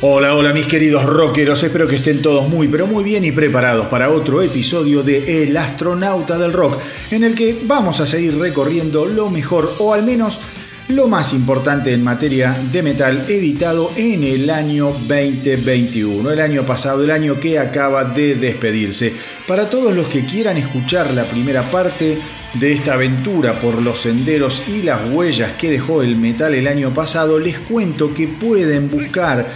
Hola, hola mis queridos rockeros, espero que estén todos muy pero muy bien y preparados para otro episodio de El astronauta del rock, en el que vamos a seguir recorriendo lo mejor o al menos lo más importante en materia de metal editado en el año 2021, el año pasado, el año que acaba de despedirse. Para todos los que quieran escuchar la primera parte, de esta aventura por los senderos y las huellas que dejó el metal el año pasado, les cuento que pueden buscar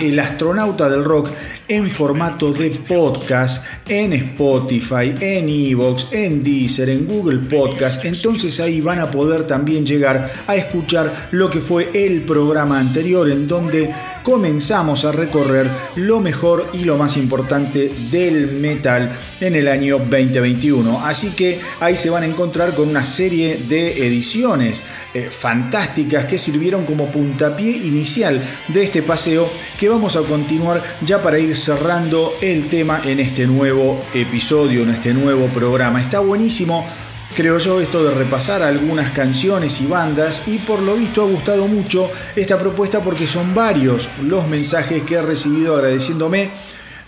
El astronauta del rock en formato de podcast en Spotify, en Evox, en Deezer, en Google Podcast. Entonces ahí van a poder también llegar a escuchar lo que fue el programa anterior en donde comenzamos a recorrer lo mejor y lo más importante del metal en el año 2021. Así que ahí se van a encontrar con una serie de ediciones eh, fantásticas que sirvieron como puntapié inicial de este paseo que vamos a continuar ya para ir cerrando el tema en este nuevo episodio, en este nuevo programa. Está buenísimo creo yo, esto de repasar algunas canciones y bandas y por lo visto ha gustado mucho esta propuesta porque son varios los mensajes que he recibido agradeciéndome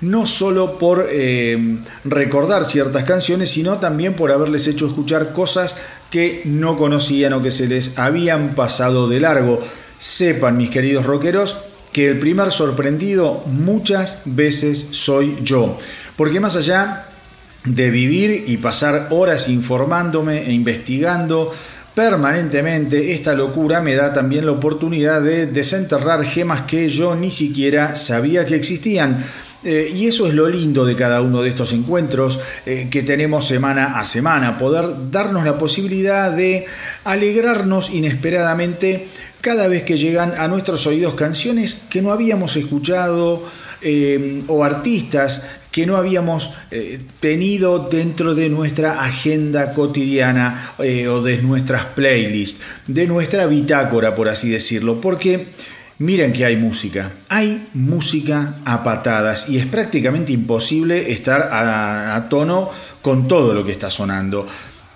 no solo por eh, recordar ciertas canciones, sino también por haberles hecho escuchar cosas que no conocían o que se les habían pasado de largo. Sepan, mis queridos rockeros, que el primer sorprendido muchas veces soy yo. Porque más allá de vivir y pasar horas informándome e investigando permanentemente, esta locura me da también la oportunidad de desenterrar gemas que yo ni siquiera sabía que existían. Eh, y eso es lo lindo de cada uno de estos encuentros eh, que tenemos semana a semana, poder darnos la posibilidad de alegrarnos inesperadamente cada vez que llegan a nuestros oídos canciones que no habíamos escuchado eh, o artistas que no habíamos eh, tenido dentro de nuestra agenda cotidiana eh, o de nuestras playlists, de nuestra bitácora, por así decirlo, porque miren que hay música, hay música a patadas y es prácticamente imposible estar a tono con todo lo que está sonando.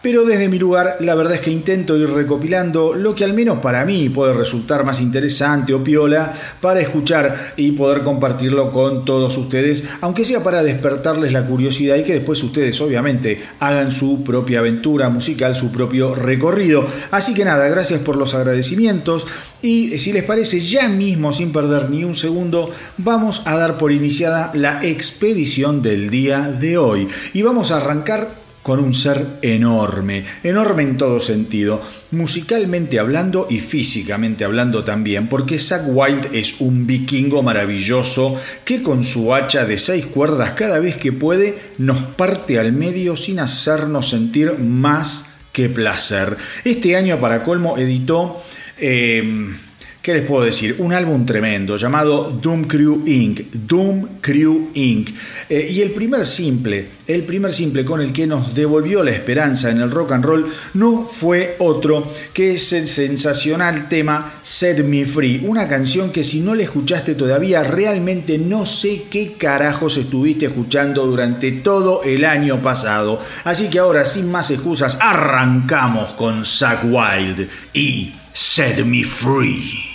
Pero desde mi lugar, la verdad es que intento ir recopilando lo que al menos para mí puede resultar más interesante o piola para escuchar y poder compartirlo con todos ustedes, aunque sea para despertarles la curiosidad y que después ustedes obviamente hagan su propia aventura musical, su propio recorrido. Así que nada, gracias por los agradecimientos y si les parece ya mismo sin perder ni un segundo, vamos a dar por iniciada la expedición del día de hoy y vamos a arrancar con un ser enorme, enorme en todo sentido, musicalmente hablando y físicamente hablando también, porque Zack Wild es un vikingo maravilloso que con su hacha de seis cuerdas cada vez que puede nos parte al medio sin hacernos sentir más que placer. Este año para colmo editó... Eh, ¿Qué les puedo decir? Un álbum tremendo llamado Doom Crew Inc. Doom Crew Inc. Eh, y el primer simple, el primer simple con el que nos devolvió la esperanza en el rock and roll no fue otro que es el sensacional tema Set Me Free. Una canción que si no la escuchaste todavía realmente no sé qué carajos estuviste escuchando durante todo el año pasado. Así que ahora sin más excusas arrancamos con Zack Wild y Set Me Free.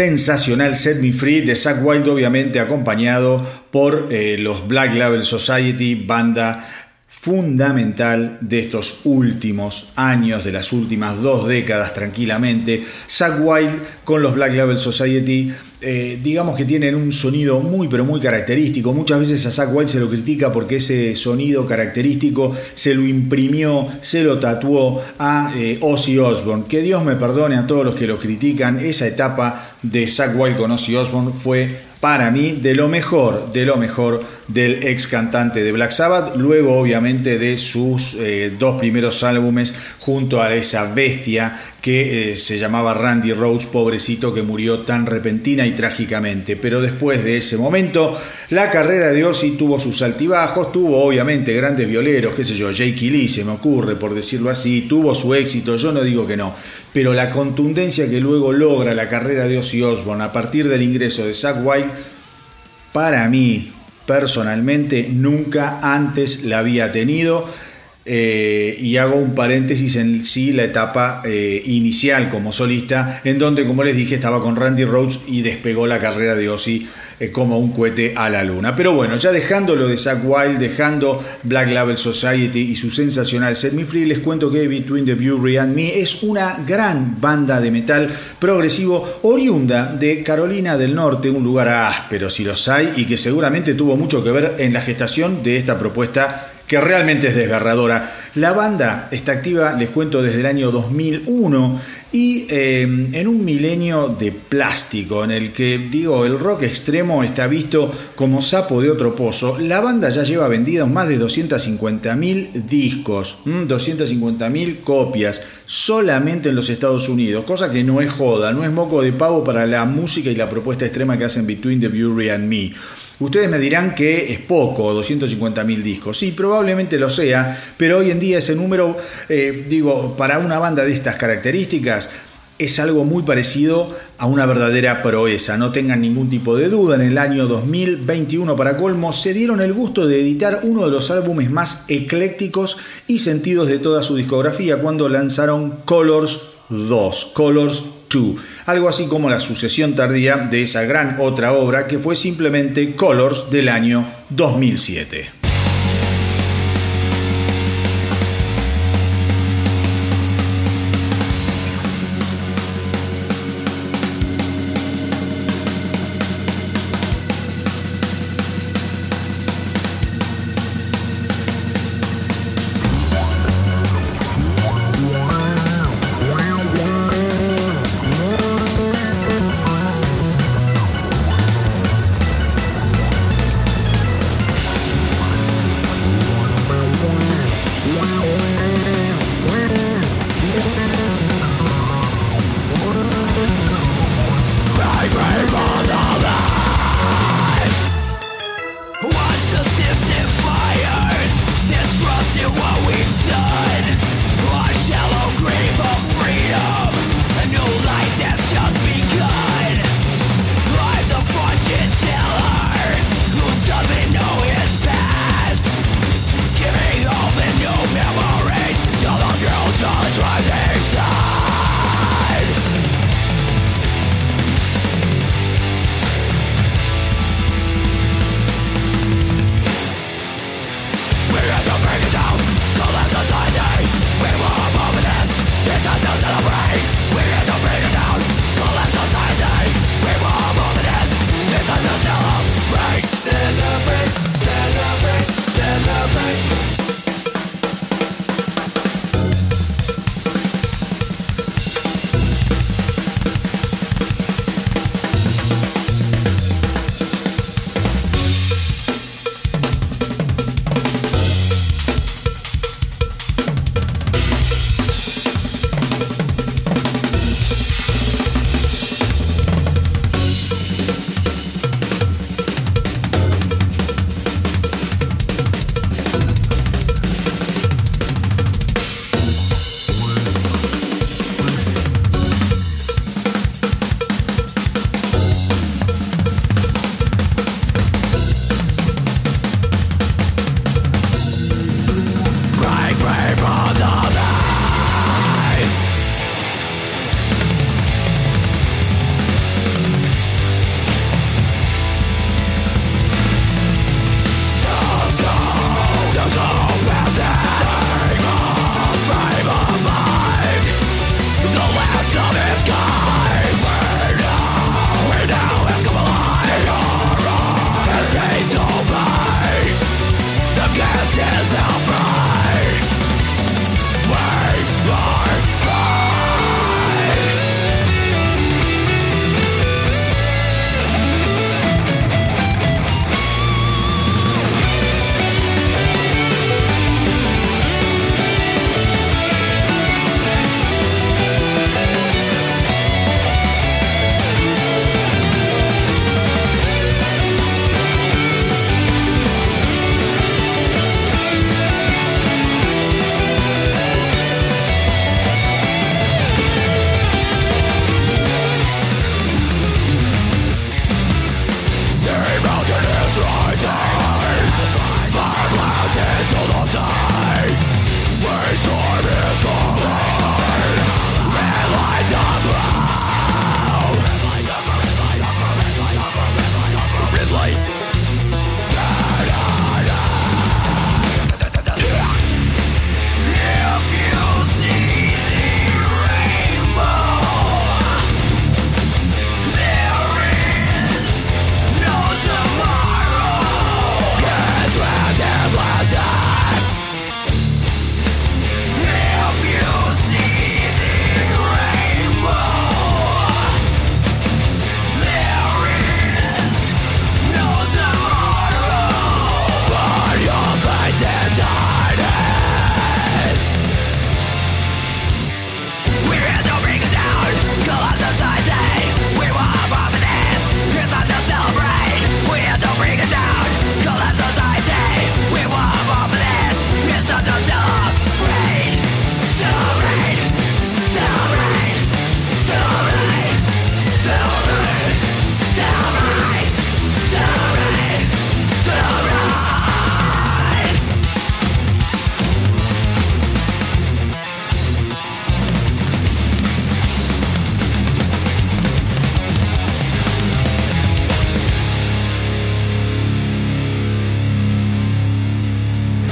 Sensacional Set Me Free de Zack Wild, obviamente acompañado por eh, los Black Label Society, banda fundamental de estos últimos años, de las últimas dos décadas tranquilamente. Zack Wild con los Black Label Society eh, digamos que tienen un sonido muy pero muy característico. Muchas veces a Zack Wild se lo critica porque ese sonido característico se lo imprimió, se lo tatuó a eh, Ozzy Osbourne. Que Dios me perdone a todos los que lo critican. Esa etapa de Zack Wild con Ozzy Osbourne fue para mí de lo mejor, de lo mejor del ex cantante de Black Sabbath, luego obviamente de sus eh, dos primeros álbumes junto a esa bestia que eh, se llamaba Randy Rhodes, pobrecito que murió tan repentina y trágicamente. Pero después de ese momento, la carrera de Ozzy tuvo sus altibajos, tuvo obviamente grandes violeros, qué sé yo, Jake Lee se me ocurre por decirlo así, tuvo su éxito, yo no digo que no, pero la contundencia que luego logra la carrera de Ozzy Osbourne a partir del ingreso de Zack White, para mí, personalmente, nunca antes la había tenido eh, y hago un paréntesis en sí la etapa eh, inicial como solista, en donde, como les dije, estaba con Randy Rhodes y despegó la carrera de Ozzy eh, como un cohete a la luna. Pero bueno, ya dejando lo de Zack Wild, dejando Black Label Society y su sensacional Set Me Free, les cuento que Between the Bury and Me es una gran banda de metal progresivo oriunda de Carolina del Norte, un lugar áspero si los hay y que seguramente tuvo mucho que ver en la gestación de esta propuesta que realmente es desgarradora. La banda está activa, les cuento, desde el año 2001 y eh, en un milenio de plástico en el que, digo, el rock extremo está visto como sapo de otro pozo. La banda ya lleva vendidos más de 250.000 discos, 250.000 copias solamente en los Estados Unidos, cosa que no es joda, no es moco de pavo para la música y la propuesta extrema que hacen Between the Bury and Me. Ustedes me dirán que es poco, 250.000 discos. Sí, probablemente lo sea, pero hoy en día ese número, eh, digo, para una banda de estas características, es algo muy parecido a una verdadera proeza. No tengan ningún tipo de duda, en el año 2021 para colmo se dieron el gusto de editar uno de los álbumes más eclécticos y sentidos de toda su discografía cuando lanzaron Colors 2, Colors algo así como la sucesión tardía de esa gran otra obra que fue simplemente Colors del año 2007.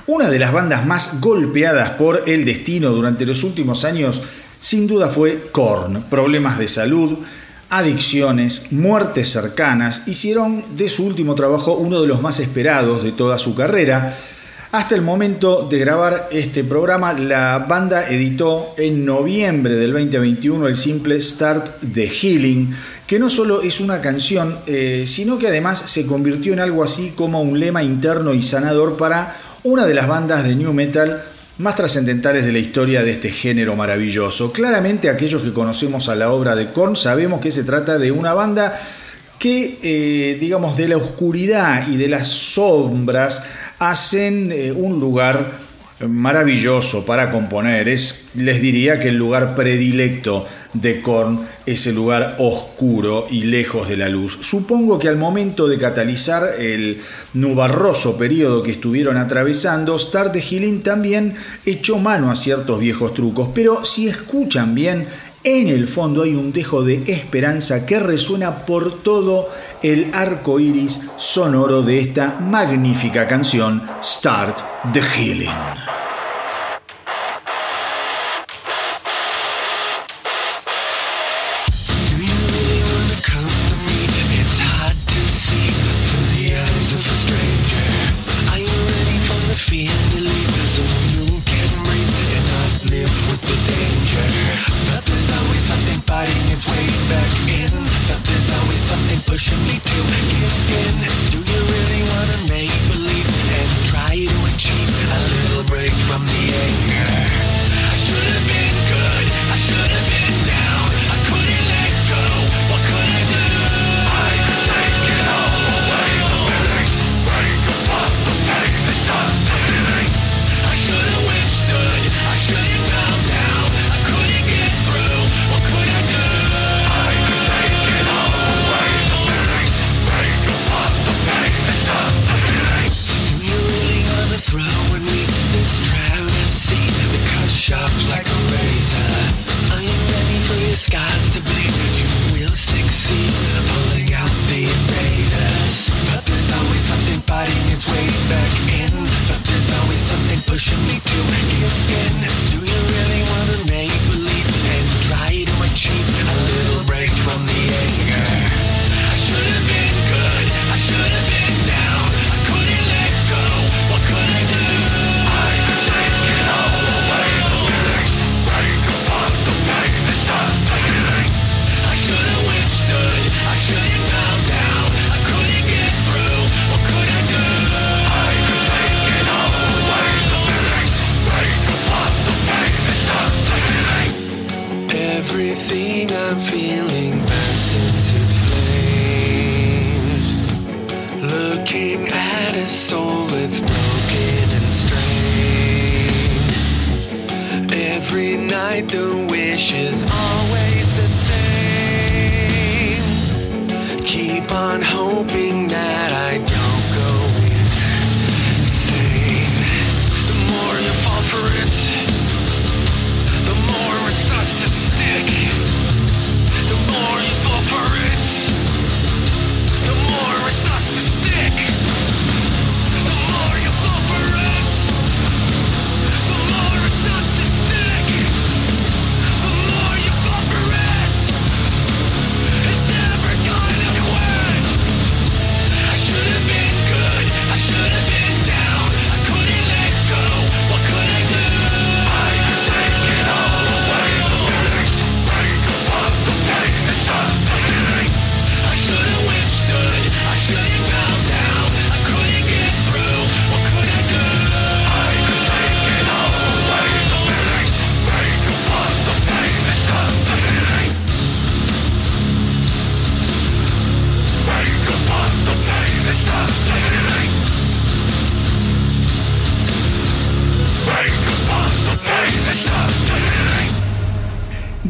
Una de las bandas más golpeadas por el destino durante los últimos años sin duda fue Korn. Problemas de salud, adicciones, muertes cercanas hicieron de su último trabajo uno de los más esperados de toda su carrera. Hasta el momento de grabar este programa, la banda editó en noviembre del 2021 el simple Start the Healing, que no solo es una canción, eh, sino que además se convirtió en algo así como un lema interno y sanador para una de las bandas de new metal más trascendentales de la historia de este género maravilloso. Claramente aquellos que conocemos a la obra de Korn sabemos que se trata de una banda que, eh, digamos, de la oscuridad y de las sombras hacen eh, un lugar maravilloso para componer. Es, les diría que el lugar predilecto de Korn es el lugar oscuro y lejos de la luz. Supongo que al momento de catalizar el nubarroso periodo que estuvieron atravesando, Star de Healing también echó mano a ciertos viejos trucos, pero si escuchan bien, en el fondo hay un dejo de esperanza que resuena por todo el arco iris sonoro de esta magnífica canción, Start the Healing.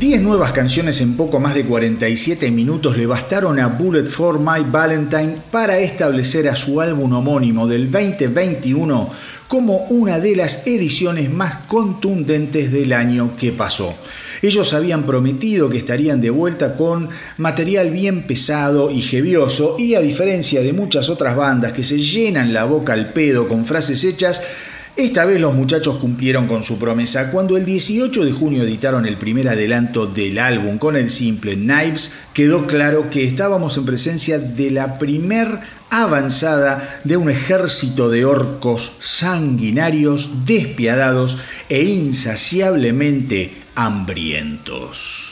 10 nuevas canciones en poco más de 47 minutos le bastaron a Bullet for My Valentine para establecer a su álbum homónimo del 2021 como una de las ediciones más contundentes del año que pasó. Ellos habían prometido que estarían de vuelta con material bien pesado y jevioso y a diferencia de muchas otras bandas que se llenan la boca al pedo con frases hechas, Esta vez los muchachos cumplieron con su promesa cuando el 18 de junio editaron el primer adelanto del álbum con el simple Knives, quedó claro que estábamos en presencia de la primer avanzada de un ejército de orcos sanguinarios, despiadados e insaciablemente hambrientos.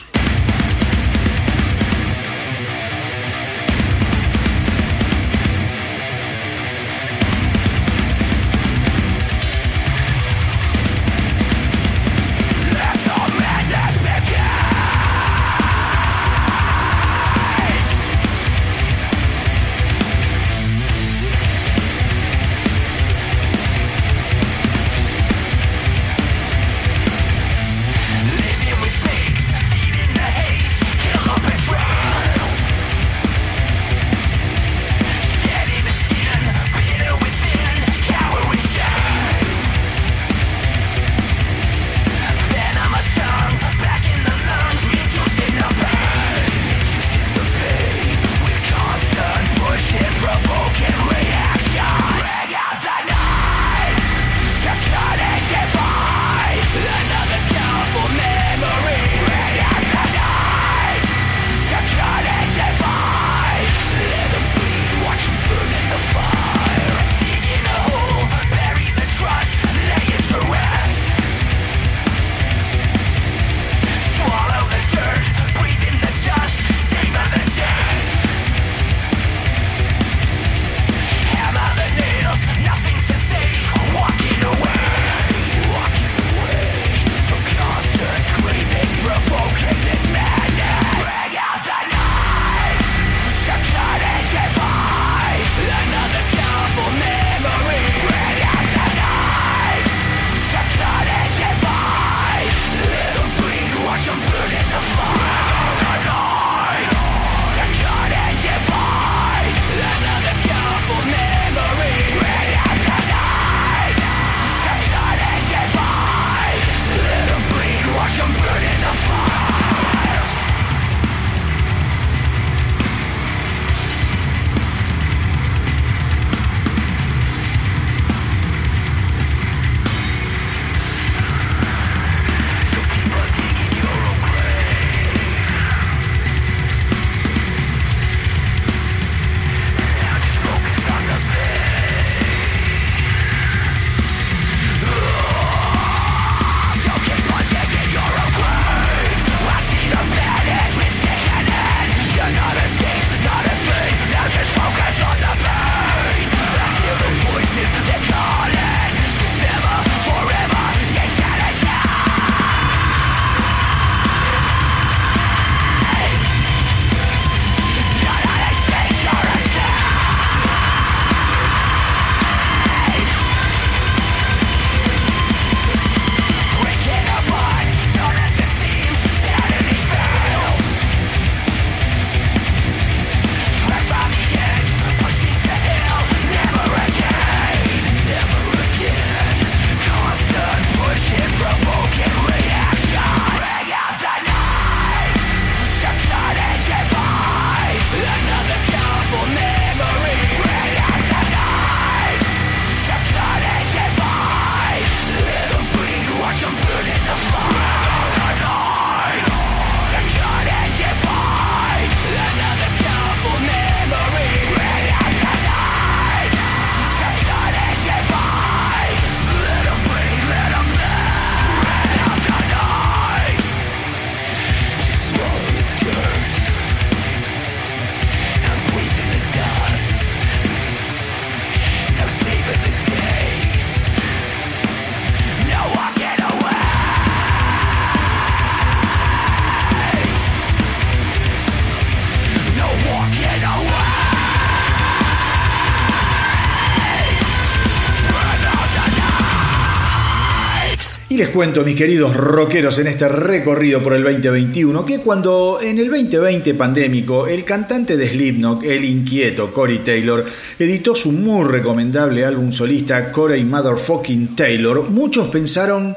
Cuento, mis queridos rockeros, en este recorrido por el 2021, que cuando en el 2020 pandémico el cantante de Slipknot, el inquieto Corey Taylor, editó su muy recomendable álbum solista Corey Motherfucking Taylor, muchos pensaron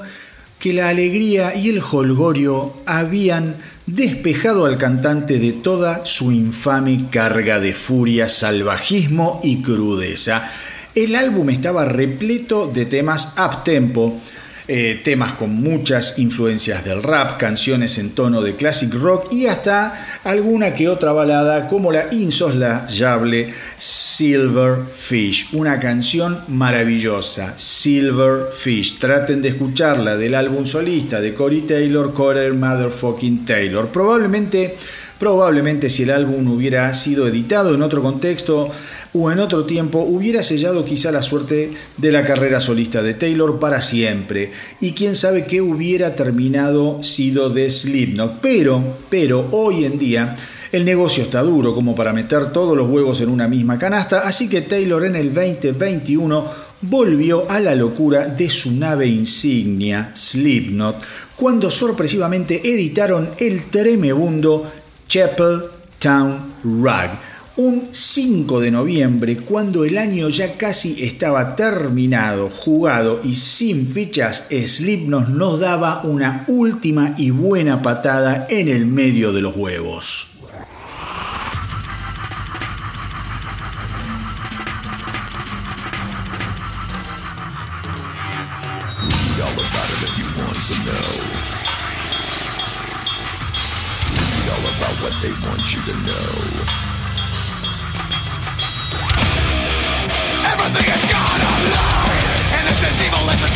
que la alegría y el holgorio habían despejado al cantante de toda su infame carga de furia, salvajismo y crudeza. El álbum estaba repleto de temas up tempo, eh, temas con muchas influencias del rap, canciones en tono de classic rock y hasta alguna que otra balada como la insoslayable Silverfish, una canción maravillosa, Silverfish. Traten de escucharla del álbum solista de Corey Taylor, Corey Motherfucking Taylor. Probablemente Probablemente si el álbum hubiera sido editado en otro contexto o en otro tiempo, hubiera sellado quizá la suerte de la carrera solista de Taylor para siempre. Y quién sabe qué hubiera terminado sido de Slipknot. Pero, pero hoy en día... El negocio está duro como para meter todos los huevos en una misma canasta, así que Taylor en el 2021 volvió a la locura de su nave insignia, Slipknot, cuando sorpresivamente editaron el tremebundo Chapel Town Rag. Un 5 de noviembre, cuando el año ya casi estaba terminado, jugado y sin fichas, Slipknot nos daba una última y buena patada en el medio de los huevos. What they want you to know. Everything is gone online, and if this evil is a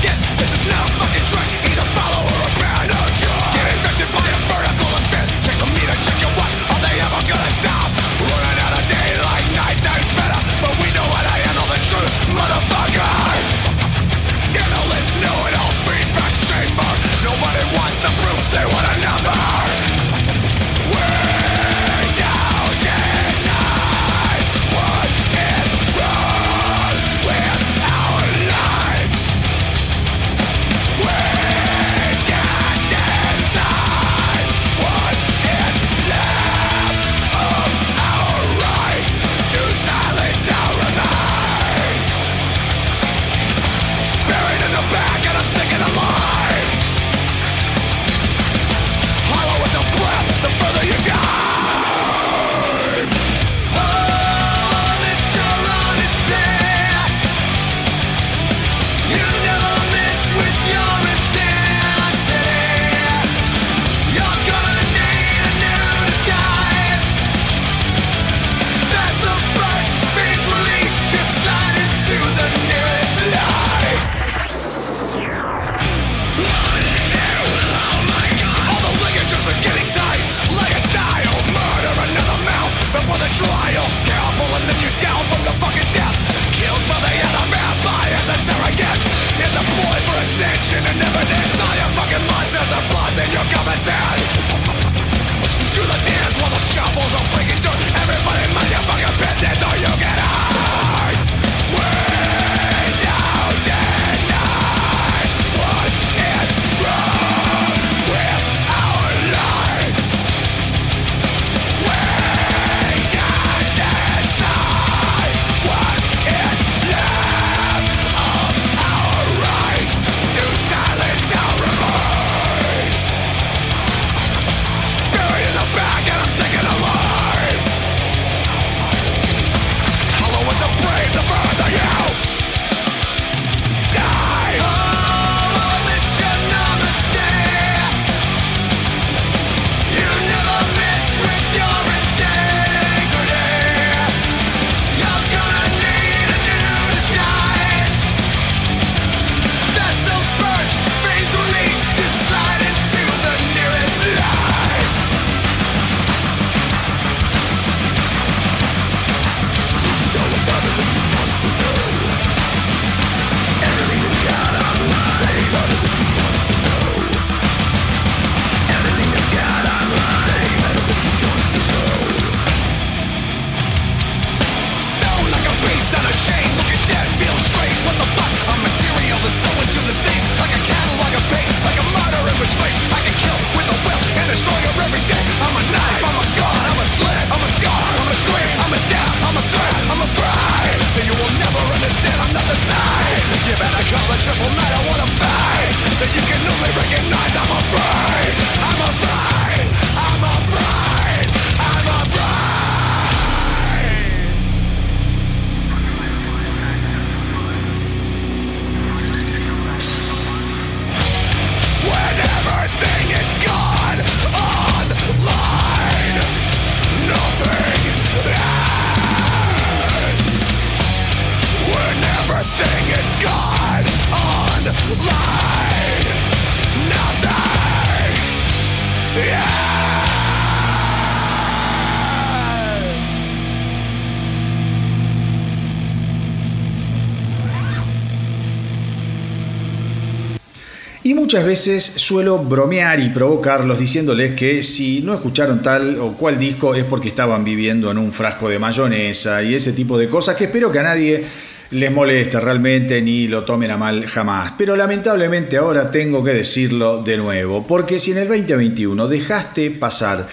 muchas veces suelo bromear y provocarlos diciéndoles que si no escucharon tal o cual disco es porque estaban viviendo en un frasco de mayonesa y ese tipo de cosas que espero que a nadie les moleste realmente ni lo tomen a mal jamás. Pero lamentablemente ahora tengo que decirlo de nuevo, porque si en el 2021 dejaste pasar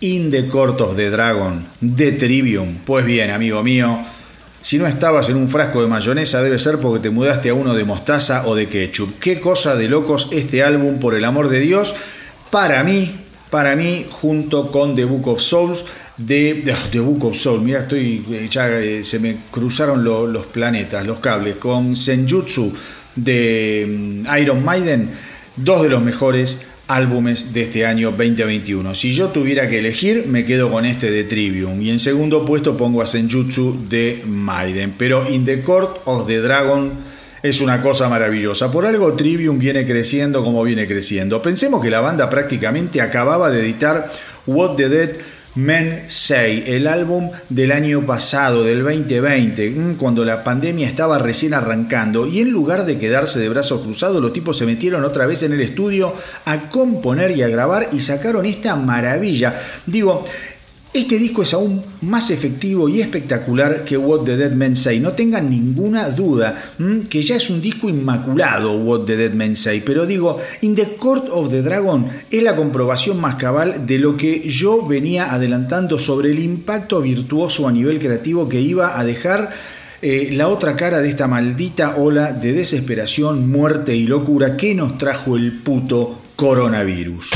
In the Dragon de Trivium, pues bien, amigo mío, si no estabas en un frasco de mayonesa debe ser porque te mudaste a uno de mostaza o de ketchup. Qué cosa de locos este álbum, por el amor de Dios. Para mí, para mí, junto con The Book of Souls, de The Book of Souls, mira, estoy, eh, ya eh, se me cruzaron los planetas, los cables, con Senjutsu de mm, Iron Maiden, dos de los mejores álbumes de este año 2021. Si yo tuviera que elegir, me quedo con este de Trivium. Y en segundo puesto pongo a Senjutsu de Maiden. Pero In the Court of the Dragon es una cosa maravillosa. Por algo Trivium viene creciendo como viene creciendo. Pensemos que la banda prácticamente acababa de editar What the Dead Men Say, el álbum del año pasado, del 2020, mm, cuando la pandemia estaba recién arrancando, y en lugar de quedarse de brazos cruzados, los tipos se metieron otra vez en el estudio a componer y a grabar y sacaron esta maravilla. Digo, este disco es aún más efectivo y espectacular que What the Dead Men Say. No tengan ninguna duda que ya es un disco inmaculado What the Dead Men Say. Pero digo, In the Court of the Dragon es la comprobación más cabal de lo que yo venía adelantando sobre el impacto virtuoso a nivel creativo que iba a dejar eh, la otra cara de esta maldita ola de desesperación, muerte y locura que nos trajo el puto coronavirus.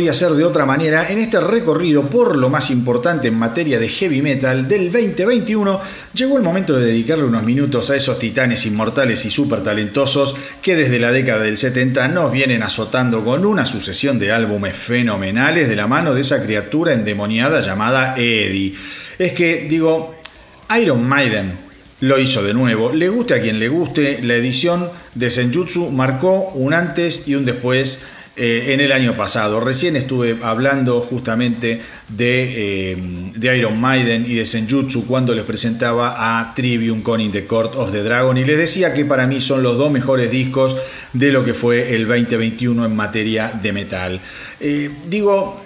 Podía ser de otra manera, en este recorrido por lo más importante en materia de heavy metal del 2021, llegó el momento de dedicarle unos minutos a esos titanes inmortales y súper talentosos que desde la década del 70 nos vienen azotando con una sucesión de álbumes fenomenales de la mano de esa criatura endemoniada llamada Eddie. Es que, digo, Iron Maiden lo hizo de nuevo. Le guste a quien le guste, la edición de Senjutsu marcó un antes y un después eh, en el año pasado. Recién estuve hablando justamente de, eh, de, Iron Maiden y de Senjutsu cuando les presentaba a Trivium con In the Court of the Dragon y les decía que para mí son los dos mejores discos de lo que fue el 2021 en materia de metal. Eh, digo...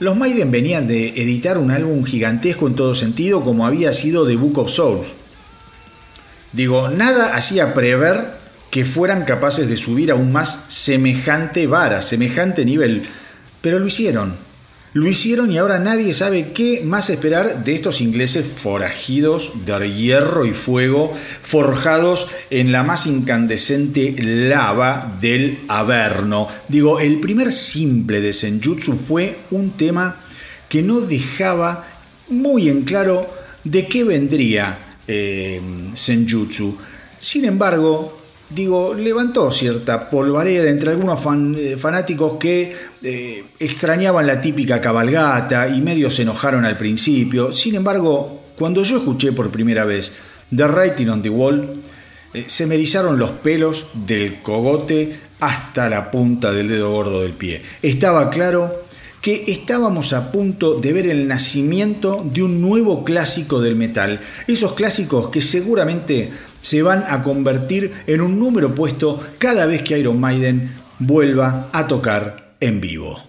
Los Maiden venían de editar un álbum gigantesco en todo sentido como había sido The Book of Souls. Digo, nada hacía prever que fueran capaces de subir aún más semejante vara, semejante nivel. Pero lo hicieron. Lo hicieron y ahora nadie sabe qué más esperar de estos ingleses forajidos de hierro y fuego, forjados en la más incandescente lava del Averno. Digo, el primer simple de Senjutsu fue un tema que no dejaba muy en claro de qué vendría eh, Senjutsu. Sin embargo, digo, levantó cierta polvareda entre algunos eh, fanáticos que eh, extrañaban la típica cabalgata y medio se enojaron al principio. Sin embargo, cuando yo escuché por primera vez The Writing on the Wall, eh, se me erizaron los pelos del cogote hasta la punta del dedo gordo del pie. Estaba claro que estábamos a punto de ver el nacimiento de un nuevo clásico del metal. Esos clásicos que seguramente se van a convertir en un número puesto cada vez que Iron Maiden vuelva a tocar en vivo.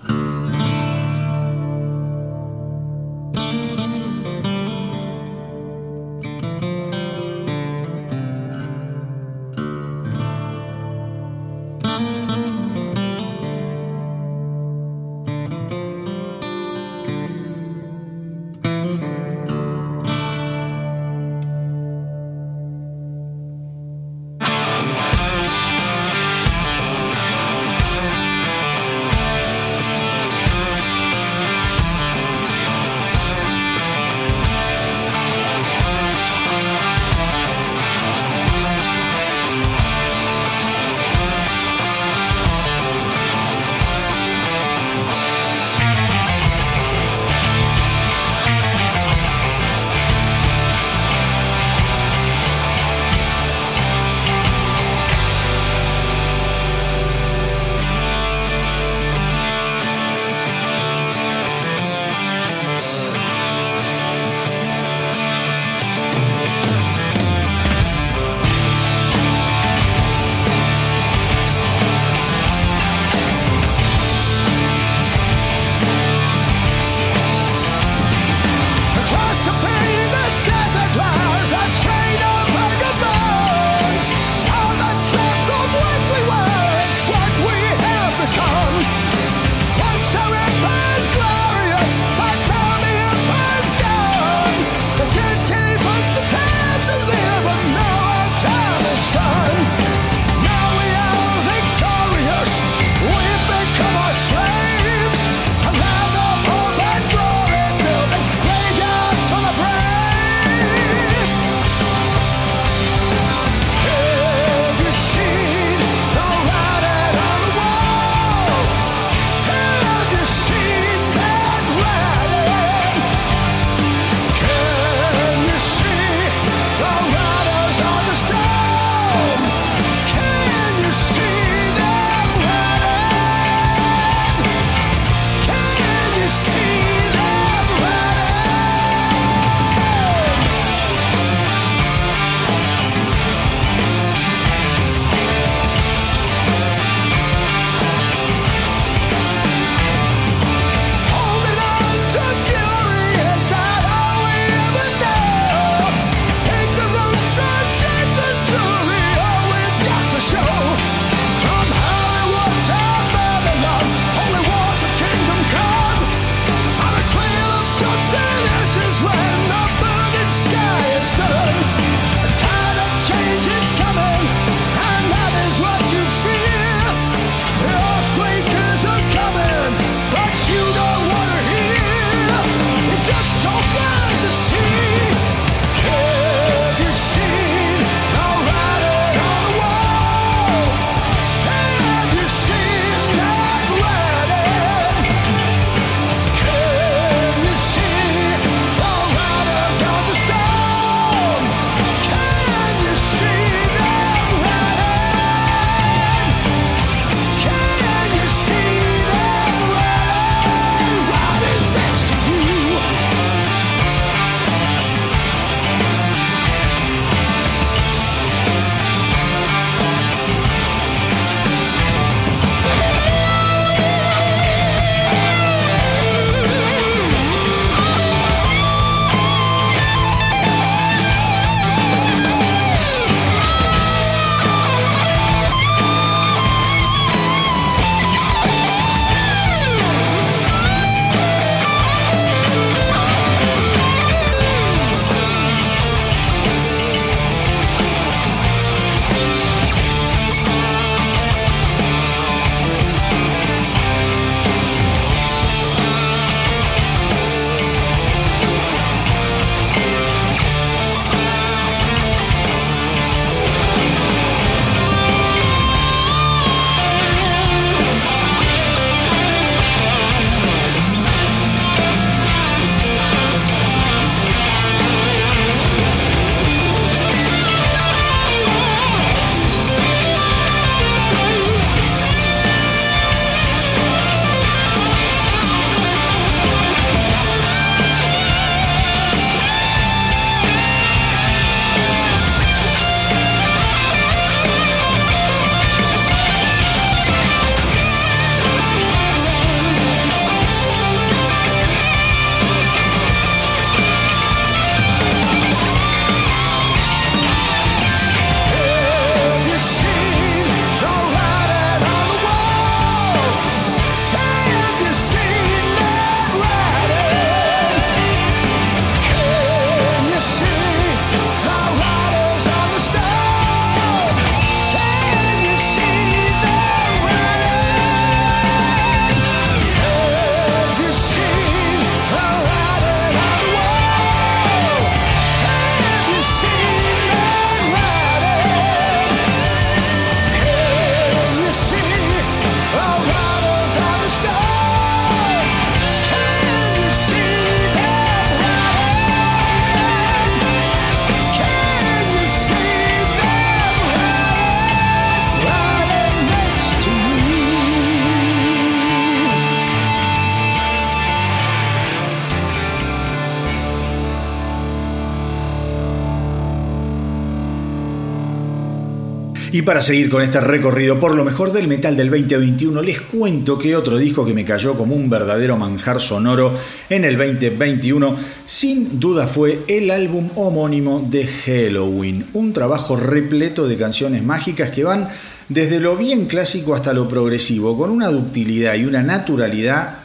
Y para seguir con este recorrido por lo mejor del metal del 2021, les cuento que otro disco que me cayó como un verdadero manjar sonoro en el 2021, sin duda fue el álbum homónimo de Halloween, un trabajo repleto de canciones mágicas que van desde lo bien clásico hasta lo progresivo, con una ductilidad y una naturalidad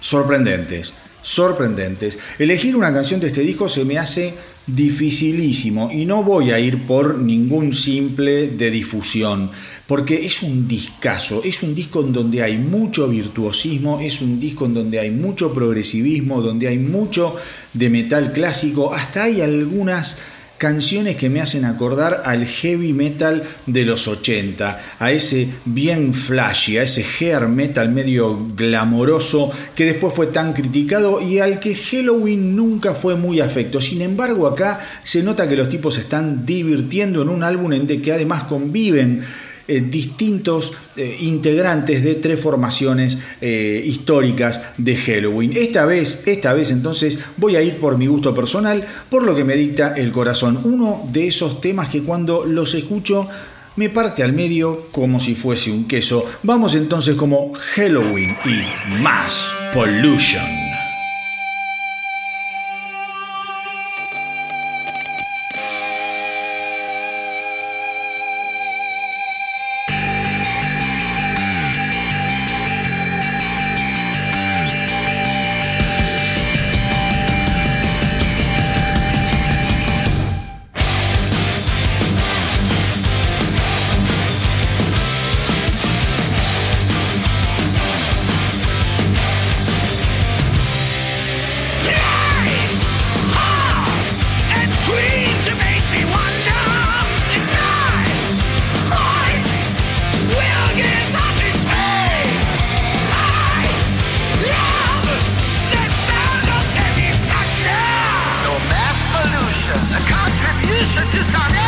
sorprendentes, sorprendentes. Elegir una canción de este disco se me hace dificilísimo. Y no voy a ir por ningún simple de difusión, porque es un discazo, es un disco en donde hay mucho virtuosismo, es un disco en donde hay mucho progresivismo, donde hay mucho de metal clásico, hasta hay algunas canciones que me hacen acordar al heavy metal de los 80, a ese bien flashy, a ese hair metal medio glamoroso que después fue tan criticado y al que Halloween nunca fue muy afecto. Sin embargo, acá se nota que los tipos se están divirtiendo en un álbum en el que además conviven eh, distintos eh, integrantes de tres formaciones eh, históricas de Halloween. Esta vez, esta vez entonces voy a ir por mi gusto personal, por lo que me dicta el corazón. Uno de esos temas que cuando los escucho me parte al medio como si fuese un queso. Vamos entonces como Halloween y Mass Pollution. just on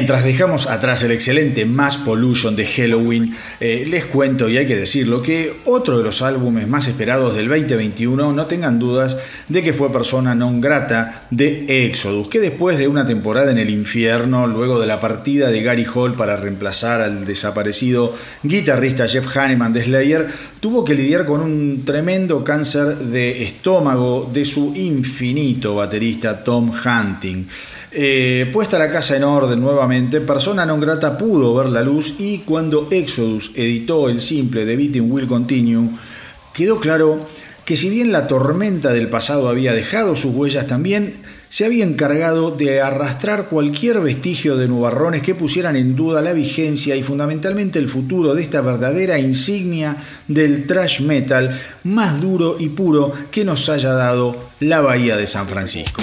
mientras dejamos atrás el excelente Mass Pollution de Halloween, eh, les cuento, y hay que decirlo, que otro de los álbumes más esperados del 2021, no tengan dudas de que fue persona non grata de Exodus, que después de una temporada en el infierno, luego de la partida de Gary Hall para reemplazar al desaparecido guitarrista Jeff Hanneman de Slayer, tuvo que lidiar con un tremendo cáncer de estómago de su infinito baterista Tom Hunting. Eh, puesta la casa en orden nuevamente, Persona non grata pudo ver la luz y cuando Exodus editó el simple de Beating Will Continue, quedó claro que si bien la tormenta del pasado había dejado sus huellas, también se había encargado de arrastrar cualquier vestigio de nubarrones que pusieran en duda la vigencia y fundamentalmente el futuro de esta verdadera insignia del thrash metal más duro y puro que nos haya dado la Bahía de San Francisco.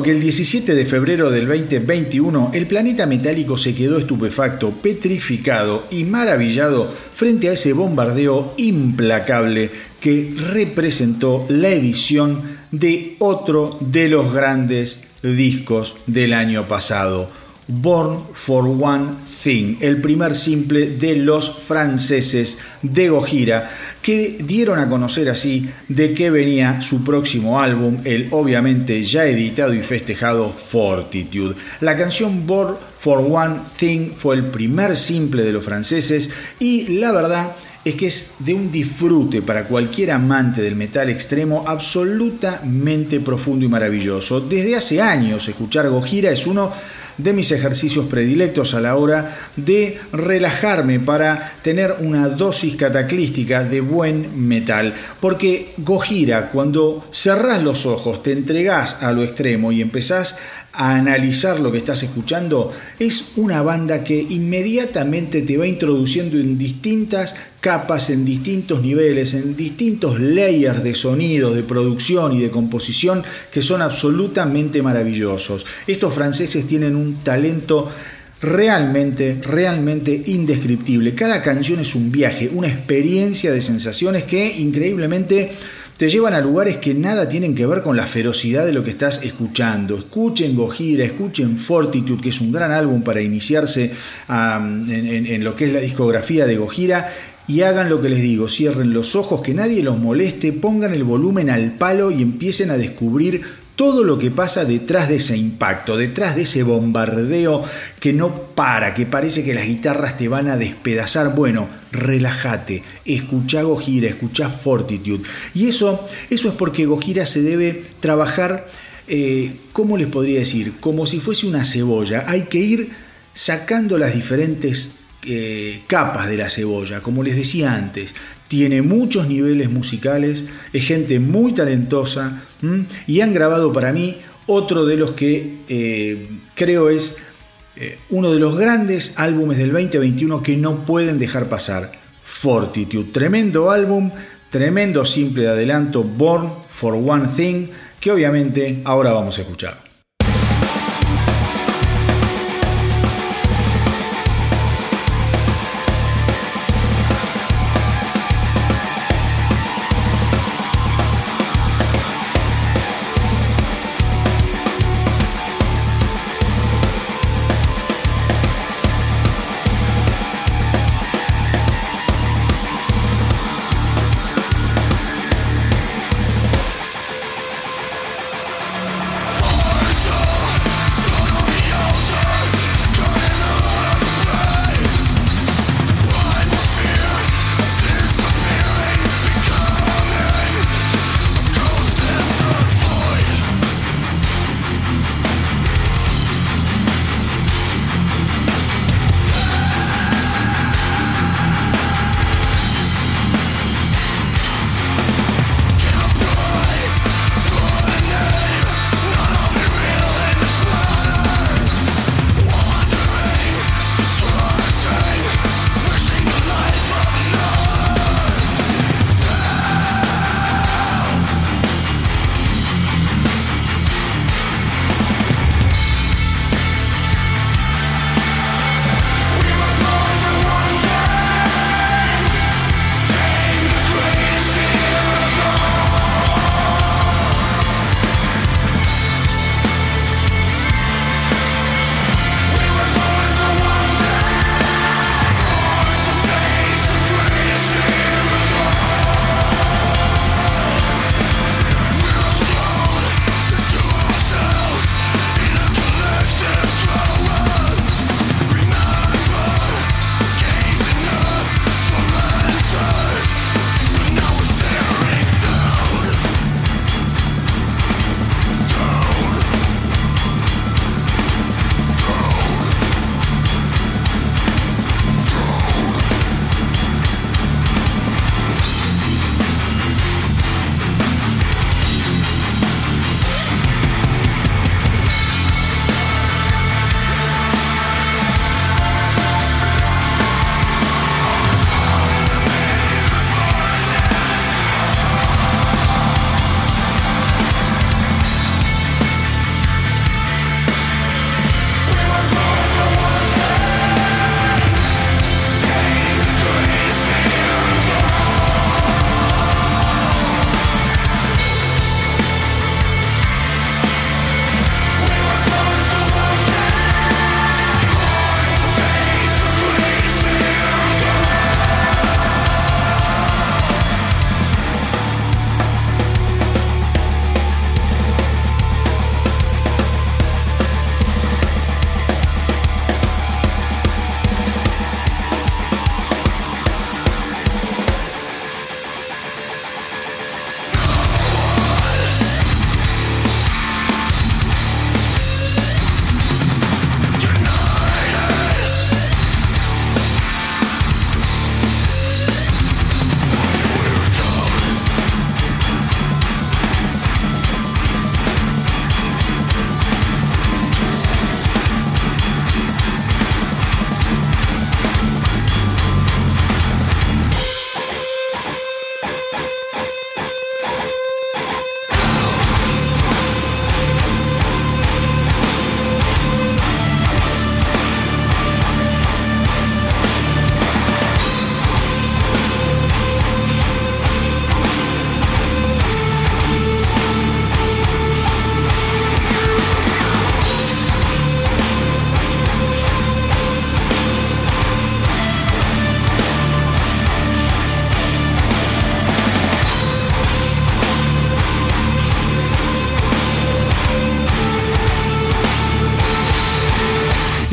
Que el 17 de febrero del 2021 el planeta metálico se quedó estupefacto, petrificado y maravillado frente a ese bombardeo implacable que representó la edición de otro de los grandes discos del año pasado, Born for One Thing, el primer simple de los franceses de Gojira, que dieron a conocer así de qué venía su próximo álbum, el obviamente ya editado y festejado Fortitude. La canción Born for One Thing fue el primer simple de los franceses y la verdad es que es de un disfrute para cualquier amante del metal extremo absolutamente profundo y maravilloso. Desde hace años escuchar Gojira es uno de mis ejercicios predilectos a la hora de relajarme para tener una dosis cataclística de buen metal. Porque Gojira, cuando cerrás los ojos, te entregás a lo extremo y empezás a analizar lo que estás escuchando, es una banda que inmediatamente te va introduciendo en distintas capas, en distintos niveles, en distintos layers de sonido, de producción y de composición que son absolutamente maravillosos. Estos franceses tienen un talento realmente, realmente indescriptible. Cada canción es un viaje, una experiencia de sensaciones que increíblemente te llevan a lugares que nada tienen que ver con la ferocidad de lo que estás escuchando. Escuchen Gojira, escuchen Fortitude, que es un gran álbum para iniciarse en, en lo que es la discografía de Gojira y hagan lo que les digo, cierren los ojos, que nadie los moleste, pongan el volumen al palo y empiecen a descubrir todo lo que pasa detrás de ese impacto, detrás de ese bombardeo que no para, que parece que las guitarras te van a despedazar. Bueno, relájate, escucha Gojira, escucha Fortitude. Y eso, eso es porque Gojira se debe trabajar, eh, ¿cómo les podría decir? Como si fuese una cebolla. Hay que ir sacando las diferentes eh, capas de la cebolla. Como les decía antes, tiene muchos niveles musicales, es gente muy talentosa y han grabado para mí otro de los que eh, creo es eh, uno de los grandes álbumes del 2021 que no pueden dejar pasar. Fortitude, tremendo álbum, tremendo simple de adelanto, Born for One Thing, que obviamente ahora vamos a escuchar.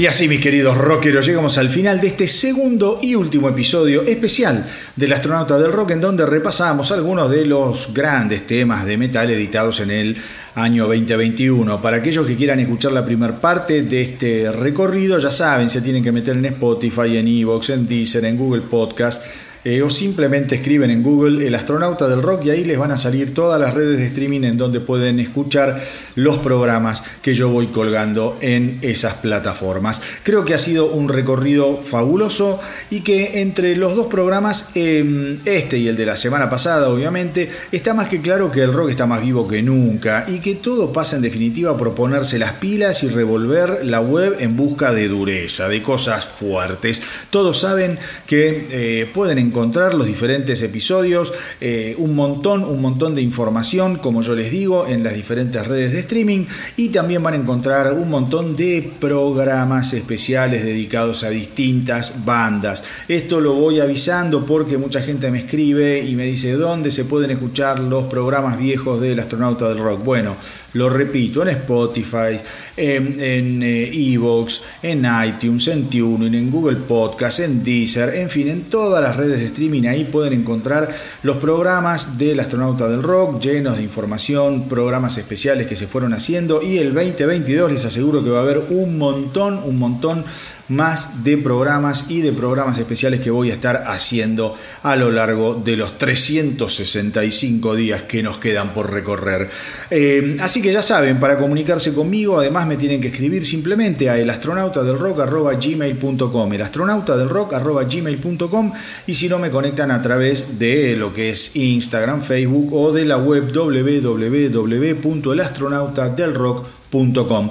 Así, mis queridos rockeros, llegamos al final de este segundo y último episodio especial del Astronauta del Rock, en donde repasamos algunos de los grandes temas de metal editados en el año 2021. Para aquellos que quieran escuchar la primera parte de este recorrido, ya saben, se tienen que meter en Spotify, en Evox, en Deezer, en Google Podcast eh, o simplemente escriben en Google el astronauta del rock y ahí les van a salir todas las redes de streaming en donde pueden escuchar los programas que yo voy colgando en esas plataformas. Creo que ha sido un recorrido fabuloso y que entre los dos programas, em, este y el de la semana pasada obviamente, está más que claro que el rock está más vivo que nunca y que todo pasa en definitiva por ponerse las pilas y revolver la web en busca de dureza, de cosas fuertes. Todos saben que eh, pueden encontrar encontrar los diferentes episodios, eh, un montón, un montón de información, como yo les digo, en las diferentes redes de streaming y también van a encontrar un montón de programas especiales dedicados a distintas bandas. Esto lo voy avisando porque mucha gente me escribe y me dice dónde se pueden escuchar los programas viejos del astronauta del rock. Bueno, lo repito, en Spotify, en Evox, en, eh, en iTunes, en TuneIn, en Google Podcast, en Deezer, en fin, en todas las redes de streaming ahí pueden encontrar los programas del astronauta del rock llenos de información, programas especiales que se fueron haciendo y el 2022 les aseguro que va a haber un montón, un montón más de programas y de programas especiales que voy a estar haciendo a lo largo de los 365 días que nos quedan por recorrer. Eh, así que ya saben, para comunicarse conmigo, además me tienen que escribir simplemente a elastronautadelrock.gmail.com elastronautadelrock.gmail.com y si no me conectan a través de lo que es Instagram, Facebook o de la web www.elastronautadelrock.com.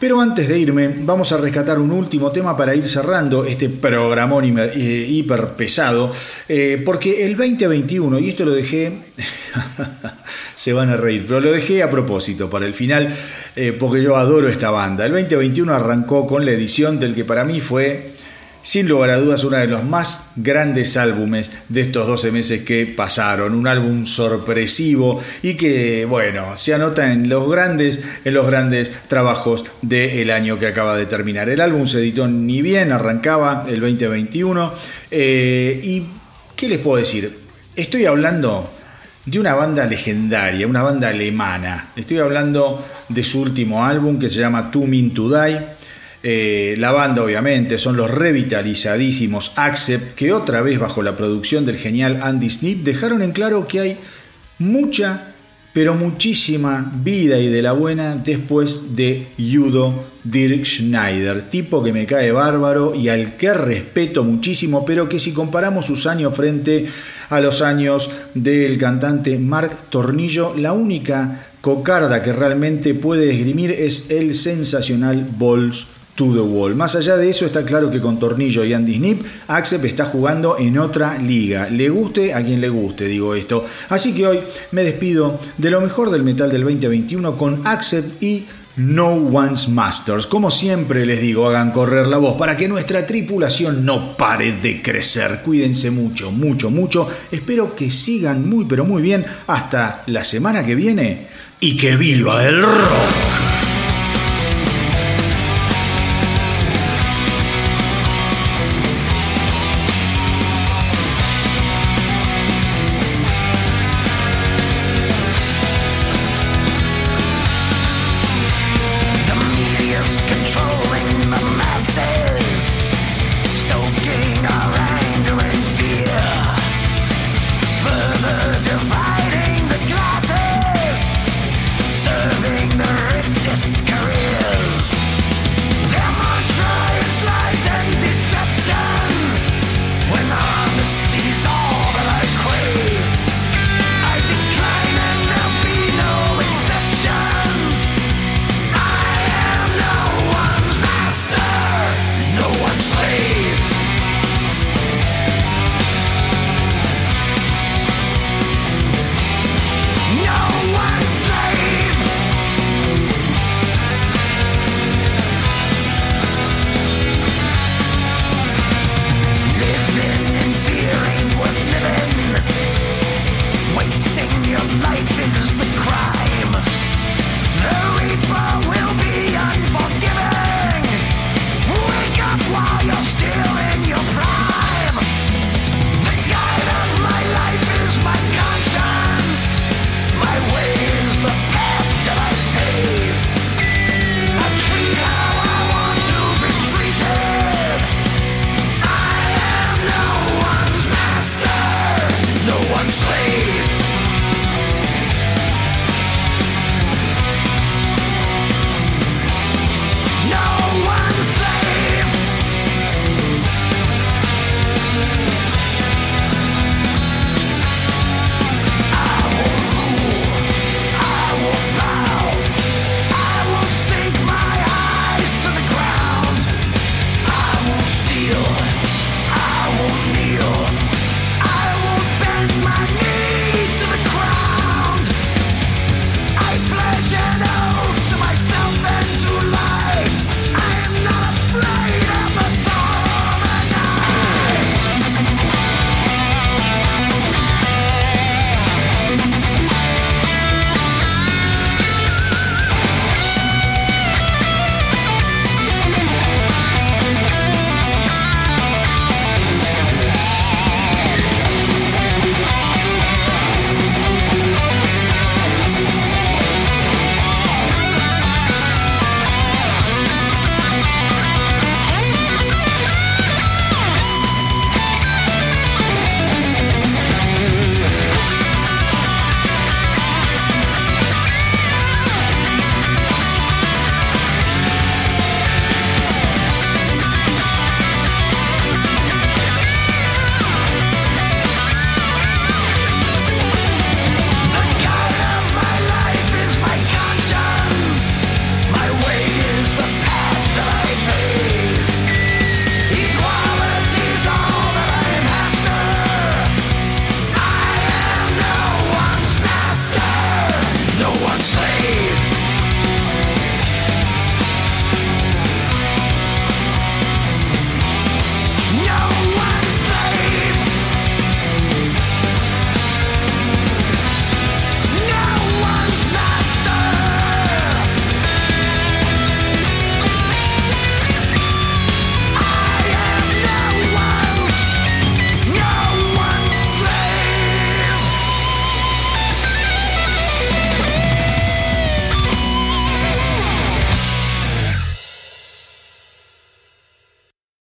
Pero antes de irme, vamos a rescatar un último tema para ir cerrando este programón eh, hiper pesado, eh, porque el 2021, y esto lo dejé, se van a reír, pero lo dejé a propósito para el final, eh, porque yo adoro esta banda. El 2021 arrancó con la edición del que para mí fue sin lugar a dudas uno de los más grandes álbumes de estos 12 meses que pasaron, un álbum sorpresivo y que, bueno, se anota en los grandes, en los grandes trabajos del año que acaba de terminar. El álbum se editó ni bien, arrancaba el 2021 eh, y, ¿qué les puedo decir? Estoy hablando de una banda legendaria, una banda alemana. Estoy hablando de su último álbum que se llama Two Mean to Die eh, la banda, obviamente, son los revitalizadísimos Accept, que otra vez bajo la producción del genial Andy Snip dejaron en claro que hay mucha, pero muchísima vida y de la buena después de Judo Dirk Schneider, tipo que me cae bárbaro y al que respeto muchísimo, pero que si comparamos sus años frente a los años del cantante Mark Tornillo, la única cocarda que realmente puede esgrimir es el sensacional Balls Más allá de eso, está claro que con Tornillo y Andy Snip, Accept está jugando en otra liga. Le guste a quien le guste, digo esto. Así que hoy me despido de lo mejor del metal del 2021 con Accept y No One's Masters. Como siempre les digo, hagan correr la voz para que nuestra tripulación no pare de crecer. Cuídense mucho, mucho, mucho. Espero que sigan muy, pero muy bien hasta la semana que viene y que viva el rock.